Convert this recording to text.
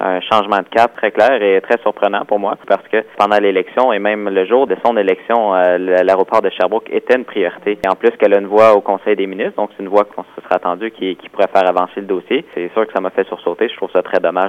un changement de cap très clair et très surprenant pour moi parce que pendant l'élection et même le jour de son élection, euh, l'aéroport de Sherbrooke était une priorité. Et en plus qu'elle a une voix au Conseil des ministres, donc c'est une voix qu'on se serait attendu qui, qui pourrait faire avancer le dossier. C'est sûr que ça m'a fait sursauter. Je trouve ça très dommage